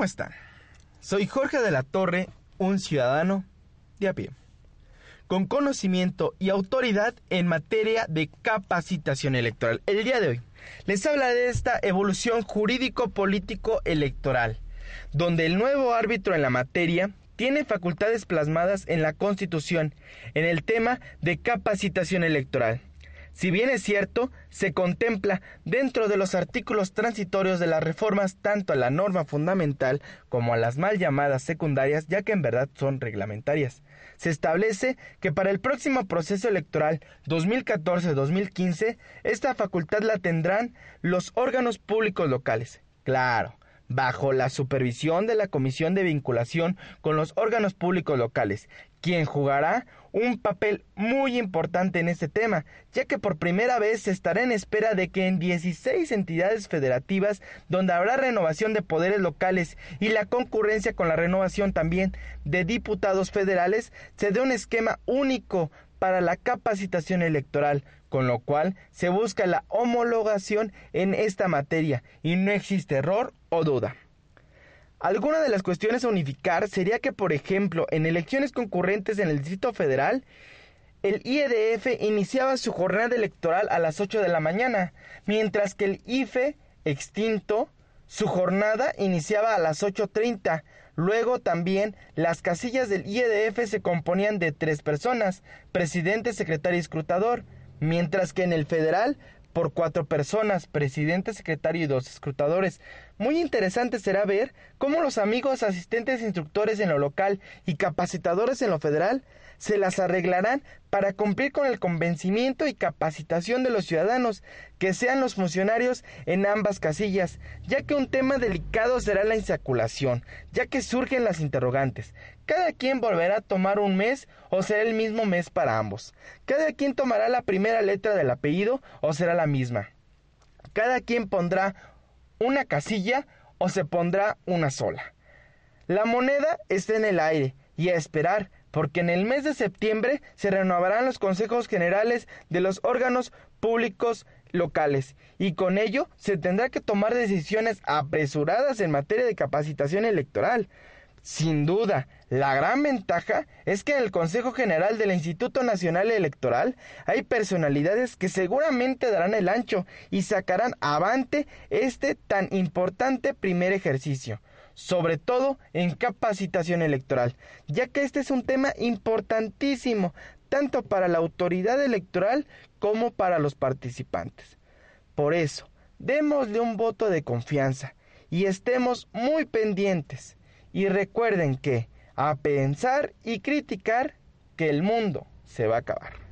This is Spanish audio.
¿Cómo están? Soy Jorge de la Torre, un ciudadano de a pie, con conocimiento y autoridad en materia de capacitación electoral. El día de hoy les hablaré de esta evolución jurídico-político electoral, donde el nuevo árbitro en la materia tiene facultades plasmadas en la Constitución en el tema de capacitación electoral si bien es cierto, se contempla dentro de los artículos transitorios de las reformas tanto a la norma fundamental como a las mal llamadas secundarias, ya que en verdad son reglamentarias. Se establece que para el próximo proceso electoral 2014-2015, esta facultad la tendrán los órganos públicos locales. Claro, bajo la supervisión de la Comisión de Vinculación con los órganos públicos locales, quien jugará un papel muy importante en este tema, ya que por primera vez se estará en espera de que en 16 entidades federativas, donde habrá renovación de poderes locales y la concurrencia con la renovación también de diputados federales, se dé un esquema único para la capacitación electoral, con lo cual se busca la homologación en esta materia y no existe error o duda. Alguna de las cuestiones a unificar sería que, por ejemplo, en elecciones concurrentes en el Distrito Federal, el IEDF iniciaba su jornada electoral a las 8 de la mañana, mientras que el IFE, extinto, su jornada iniciaba a las 8.30. Luego también las casillas del IEDF se componían de tres personas, presidente, secretario y escrutador, mientras que en el federal por cuatro personas, presidente, secretario y dos escrutadores. Muy interesante será ver cómo los amigos asistentes instructores en lo local y capacitadores en lo federal se las arreglarán para cumplir con el convencimiento y capacitación de los ciudadanos que sean los funcionarios en ambas casillas, ya que un tema delicado será la insaculación, ya que surgen las interrogantes. Cada quien volverá a tomar un mes o será el mismo mes para ambos. Cada quien tomará la primera letra del apellido o será la misma. Cada quien pondrá una casilla o se pondrá una sola. La moneda está en el aire y a esperar porque en el mes de septiembre se renovarán los consejos generales de los órganos públicos locales y con ello se tendrá que tomar decisiones apresuradas en materia de capacitación electoral. Sin duda, la gran ventaja es que en el Consejo General del Instituto Nacional Electoral hay personalidades que seguramente darán el ancho y sacarán avante este tan importante primer ejercicio sobre todo en capacitación electoral, ya que este es un tema importantísimo tanto para la autoridad electoral como para los participantes. Por eso, démosle un voto de confianza y estemos muy pendientes. Y recuerden que, a pensar y criticar, que el mundo se va a acabar.